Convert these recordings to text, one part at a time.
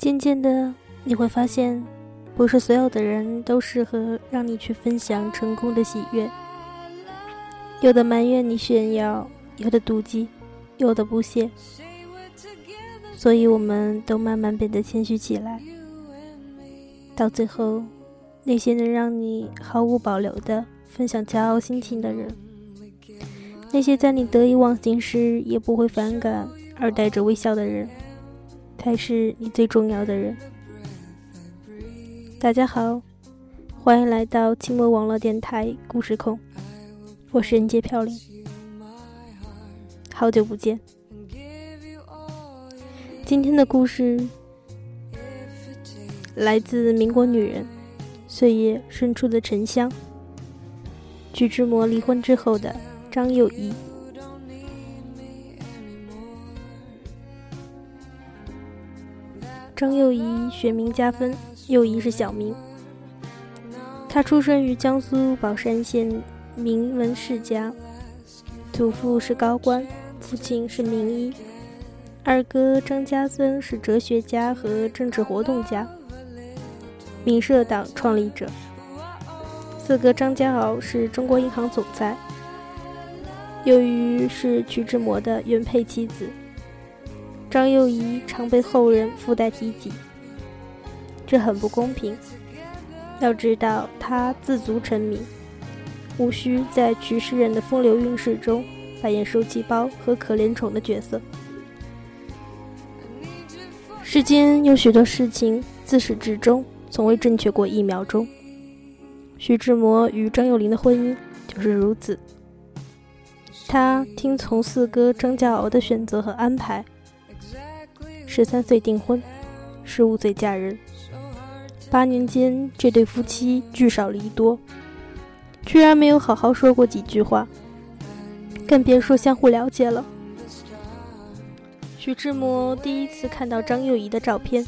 渐渐的，你会发现，不是所有的人都适合让你去分享成功的喜悦。有的埋怨你炫耀，有的妒忌，有的不屑。所以，我们都慢慢变得谦虚起来。到最后，那些能让你毫无保留的分享骄傲心情的人，那些在你得意忘形时也不会反感而带着微笑的人。才是你最重要的人。大家好，欢迎来到清末网络电台故事控，我是人杰飘零，好久不见。今天的故事来自民国女人岁月深处的沉香，徐志摩离婚之后的张幼仪。张幼仪学名家芬，幼仪是小名。她出生于江苏宝山县名门世家，祖父是高官，父亲是名医。二哥张家森是哲学家和政治活动家，民社党创立者。四哥张家敖是中国银行总裁。由于是徐志摩的原配妻子。张幼仪常被后人附带提及，这很不公平。要知道，她自足成名，无需在曲诗人的风流韵事中扮演受气包和可怜虫的角色。世间有许多事情，自始至终从未正确过一秒钟。徐志摩与张幼玲的婚姻就是如此。他听从四哥张家敖的选择和安排。十三岁订婚，十五岁嫁人，八年间这对夫妻聚少离多，居然没有好好说过几句话，更别说相互了解了。徐志摩第一次看到张幼仪的照片，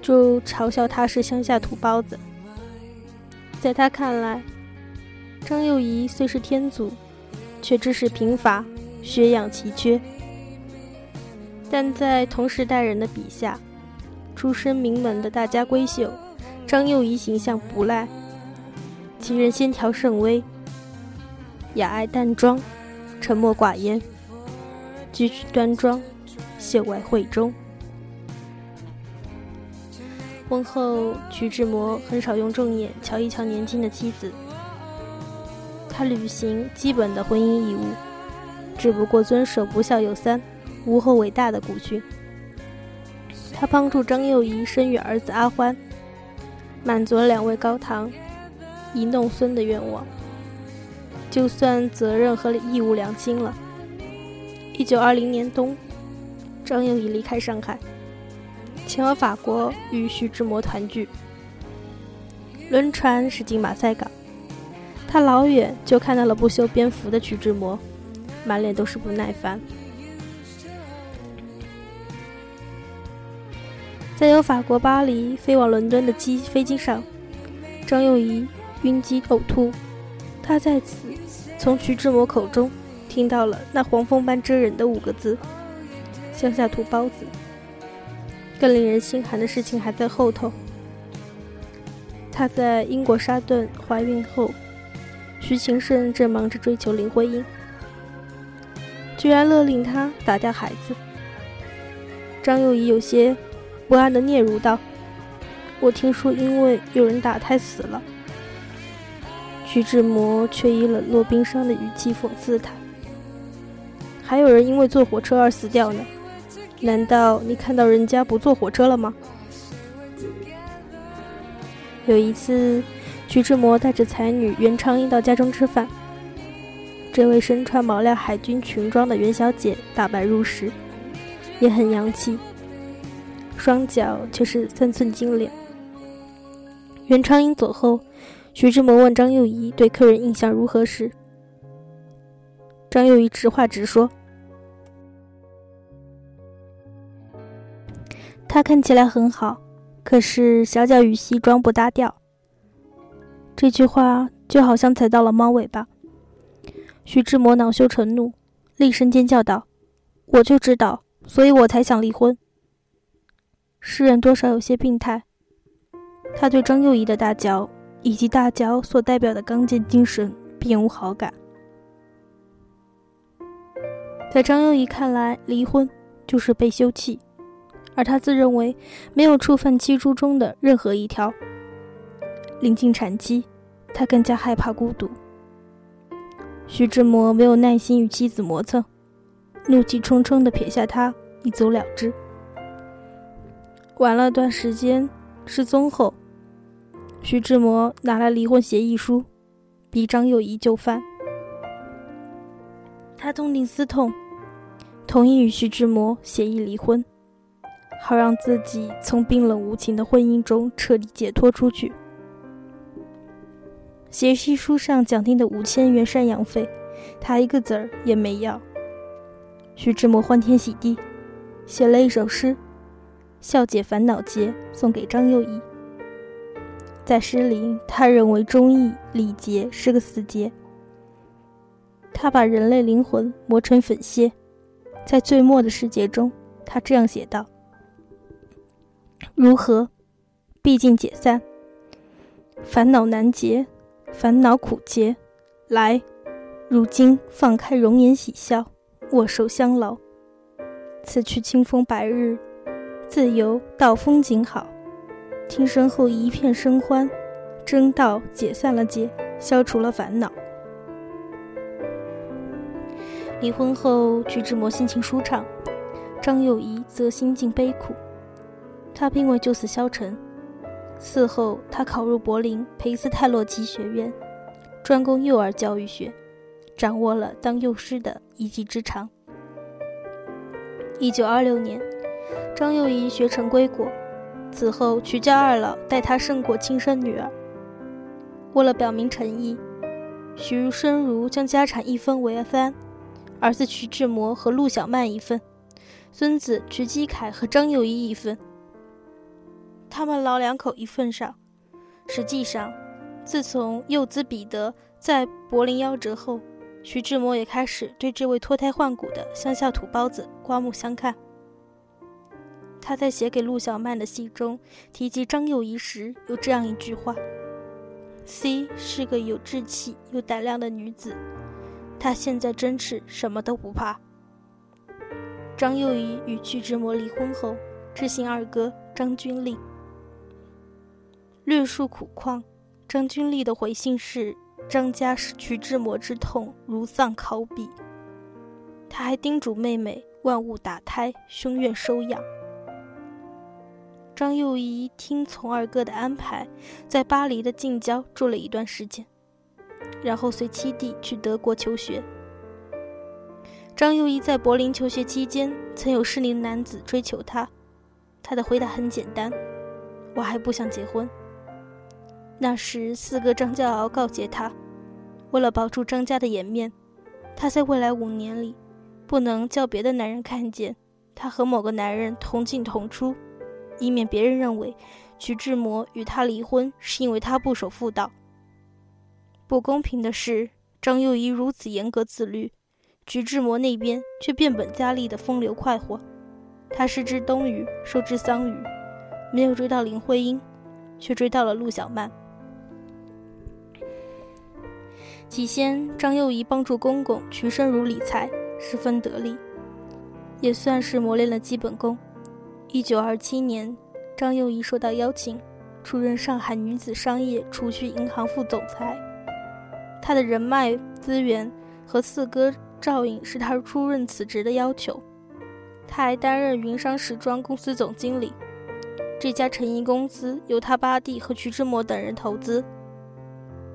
就嘲笑她是乡下土包子。在他看来，张幼仪虽是天族，却知识贫乏，学养奇缺。但在同时代人的笔下，出身名门的大家闺秀张幼仪形象不赖。其人线条甚微，雅爱淡妆，沉默寡言，举止端庄，秀外慧中。婚后，徐志摩很少用正眼瞧一瞧年轻的妻子，他履行基本的婚姻义务，只不过遵守不孝有三。无后伟大的古训，他帮助张幼仪生育儿子阿欢，满足了两位高堂一弄孙的愿望，就算责任和义务两清了。一九二零年冬，张幼仪离开上海，前往法国与徐志摩团聚。轮船驶进马赛港，他老远就看到了不修边幅的徐志摩，满脸都是不耐烦。在由法国巴黎飞往伦敦的机飞机上，张幼仪晕机呕吐。他在此从徐志摩口中听到了那黄蜂般蜇人的五个字：“乡下土包子。”更令人心寒的事情还在后头。他在英国沙顿怀孕后，徐情胜正忙着追求林徽因，居然勒令他打掉孩子。张幼仪有些。不安的嗫嚅道：“我听说，因为有人打胎死了。”徐志摩却以冷若冰霜的语气讽刺他：“还有人因为坐火车而死掉呢，难道你看到人家不坐火车了吗？”有一次，徐志摩带着才女袁昌英到家中吃饭，这位身穿毛料海军裙装的袁小姐打扮入时，也很洋气。双脚却是三寸金莲。袁昌英走后，徐志摩问张幼仪对客人印象如何时，张幼仪直话直说：“他看起来很好，可是小脚与西装不搭调。”这句话就好像踩到了猫尾巴。徐志摩恼羞成怒，厉声尖叫道：“我就知道，所以我才想离婚。”诗人多少有些病态。他对张幼仪的大脚以及大脚所代表的刚健精神并无好感。在张幼仪看来，离婚就是被休弃，而他自认为没有触犯七书中的任何一条。临近产期，他更加害怕孤独。徐志摩没有耐心与妻子磨蹭，怒气冲冲地撇下他，一走了之。玩了段时间，失踪后，徐志摩拿来离婚协议书，逼张幼仪就范。他痛定思痛，同意与徐志摩协议离婚，好让自己从冰冷无情的婚姻中彻底解脱出去。协议书上讲定的五千元赡养费，他一个子儿也没要。徐志摩欢天喜地，写了一首诗《笑解烦恼结》，送给张幼仪。在诗里，他认为忠义礼节是个死结。他把人类灵魂磨成粉屑，在最末的世界中，他这样写道：“如何？毕竟解散，烦恼难结，烦恼苦结。来，如今放开容颜喜笑，握手相劳。此去清风白日，自由到风景好。听身后一片生欢，真道解散了结，消除了烦恼。”离婚后，徐志摩心情舒畅，张幼仪则心境悲苦。他并未就此消沉。嗣后，他考入柏林裴斯泰洛奇学院，专攻幼儿教育学，掌握了当幼师的一技之长。一九二六年，张幼仪学成归国，此后徐家二老待她胜过亲生女儿。为了表明诚意，徐申如将家产一分为三。儿子徐志摩和陆小曼一份，孙子徐基凯和张幼仪一份。他们老两口一份上。实际上，自从幼子彼得在柏林夭折后，徐志摩也开始对这位脱胎换骨的乡下土包子刮目相看。他在写给陆小曼的信中提及张幼仪时，有这样一句话：“C 是个有志气、有胆量的女子。”她现在真是什么都不怕。张幼仪与徐志摩离婚后，致信二哥张君丽，略述苦况。张君丽的回信是：“张家使徐志摩之痛如丧考妣。”他还叮嘱妹妹万勿打胎，胸愿收养。张幼仪听从二哥的安排，在巴黎的近郊住了一段时间。然后随七弟去德国求学。张幼仪在柏林求学期间，曾有适龄男子追求她，她的回答很简单：“我还不想结婚。”那时四哥张骄傲告诫她，为了保住张家的颜面，她在未来五年里，不能叫别的男人看见她和某个男人同进同出，以免别人认为徐志摩与她离婚是因为她不守妇道。不公平的是，张幼仪如此严格自律，徐志摩那边却变本加厉的风流快活。他失之东隅，收之桑榆，没有追到林徽因，却追到了陆小曼。起先，张幼仪帮助公公徐申如理财，十分得力，也算是磨练了基本功。一九二七年，张幼仪受到邀请，出任上海女子商业储蓄银行副总裁。她的人脉资源和四哥照应是他出任此职的要求。他还担任云商时装公司总经理，这家成衣公司由他八弟和徐志摩等人投资。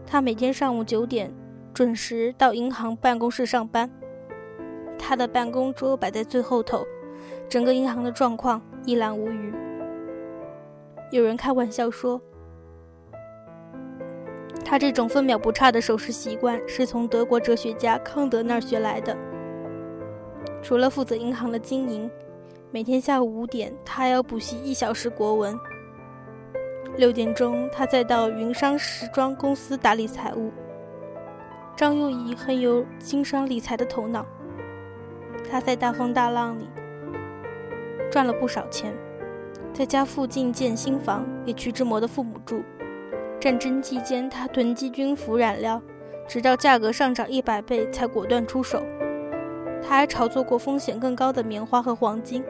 他每天上午九点准时到银行办公室上班。他的办公桌摆在最后头，整个银行的状况一览无余。有人开玩笑说。他这种分秒不差的守时习惯是从德国哲学家康德那儿学来的。除了负责银行的经营，每天下午五点他还要补习一小时国文。六点钟他再到云商时装公司打理财务。张幼仪很有经商理财的头脑，他在大风大浪里赚了不少钱，在家附近建新房给徐志摩的父母住。战争期间，他囤积军服染料，直到价格上涨一百倍才果断出手。他还炒作过风险更高的棉花和黄金，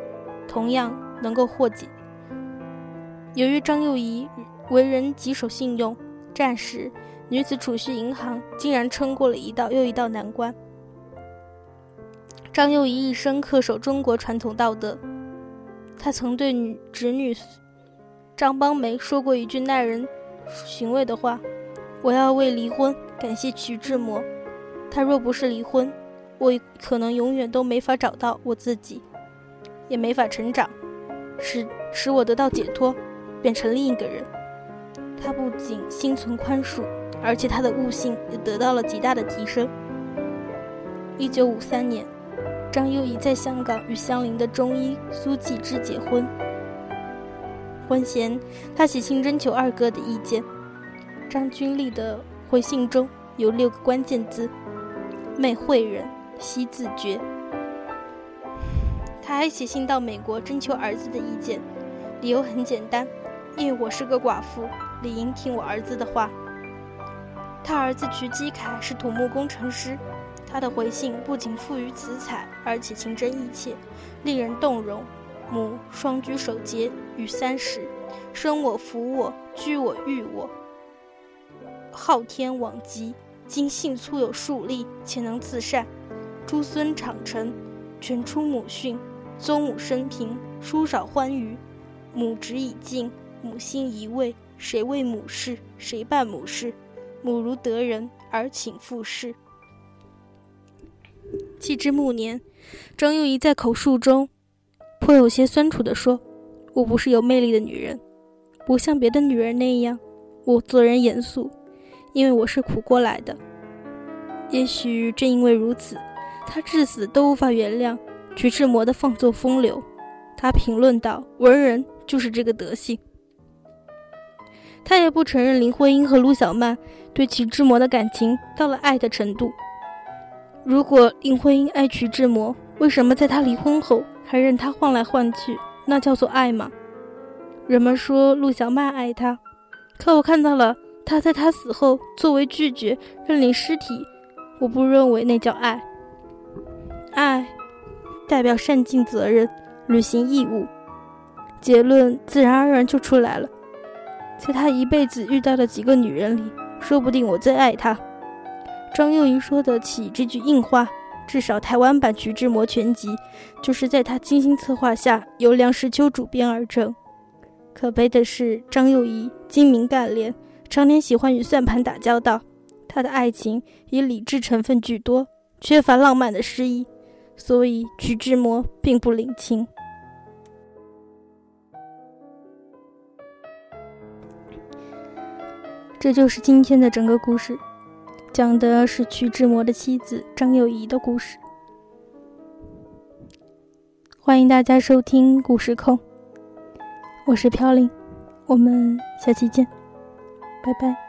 同样能够获解。由于张幼仪为人极守信用，战时女子储蓄银行竟然撑过了一道又一道难关。张幼仪一生恪守中国传统道德，他曾对女侄女张邦梅说过一句耐人寻味的话：“我要为离婚感谢徐志摩，他若不是离婚。”我可能永远都没法找到我自己，也没法成长，使使我得到解脱，变成另一个人。他不仅心存宽恕，而且他的悟性也得到了极大的提升。一九五三年，张幼仪在香港与相邻的中医苏纪之结婚。婚前，他写信征求二哥的意见。张君丽的回信中有六个关键字：媚会人。惜自觉。他还写信到美国征求儿子的意见，理由很简单，因为我是个寡妇，理应听我儿子的话。他儿子瞿基凯是土木工程师，他的回信不仅富于辞采，而且情真意切，令人动容。母双居守节与三十，生我服我居我育我，昊天罔极，今幸粗有数力，且能自善。诸孙长成，全出母训；宗母生平，书少欢愉。母职已尽，母心已慰。谁为母事？谁办母事？母如得人，而请复事。既至暮年，张幼仪在口述中颇有些酸楚地说：“我不是有魅力的女人，不像别的女人那样，我做人严肃，因为我是苦过来的。也许正因为如此。”他至死都无法原谅徐志摩的放纵风流。他评论道：“文人就是这个德行。”他也不承认林徽因和陆小曼对徐志摩的感情到了爱的程度。如果林徽因爱徐志摩，为什么在他离婚后还任他换来换去？那叫做爱吗？人们说陆小曼爱他，可我看到了他在他死后作为拒绝认领尸体，我不认为那叫爱。爱，代表善尽责任，履行义务，结论自然而然就出来了。在他一辈子遇到的几个女人里，说不定我最爱她。张幼仪说得起这句硬话，至少台湾版《徐志摩全集》就是在他精心策划下，由梁实秋主编而成。可悲的是，张幼仪精明干练，常年喜欢与算盘打交道，他的爱情以理智成分居多，缺乏浪漫的诗意。所以，徐志摩并不领情。这就是今天的整个故事，讲的是徐志摩的妻子张幼仪的故事。欢迎大家收听故事控，我是飘零，我们下期见，拜拜。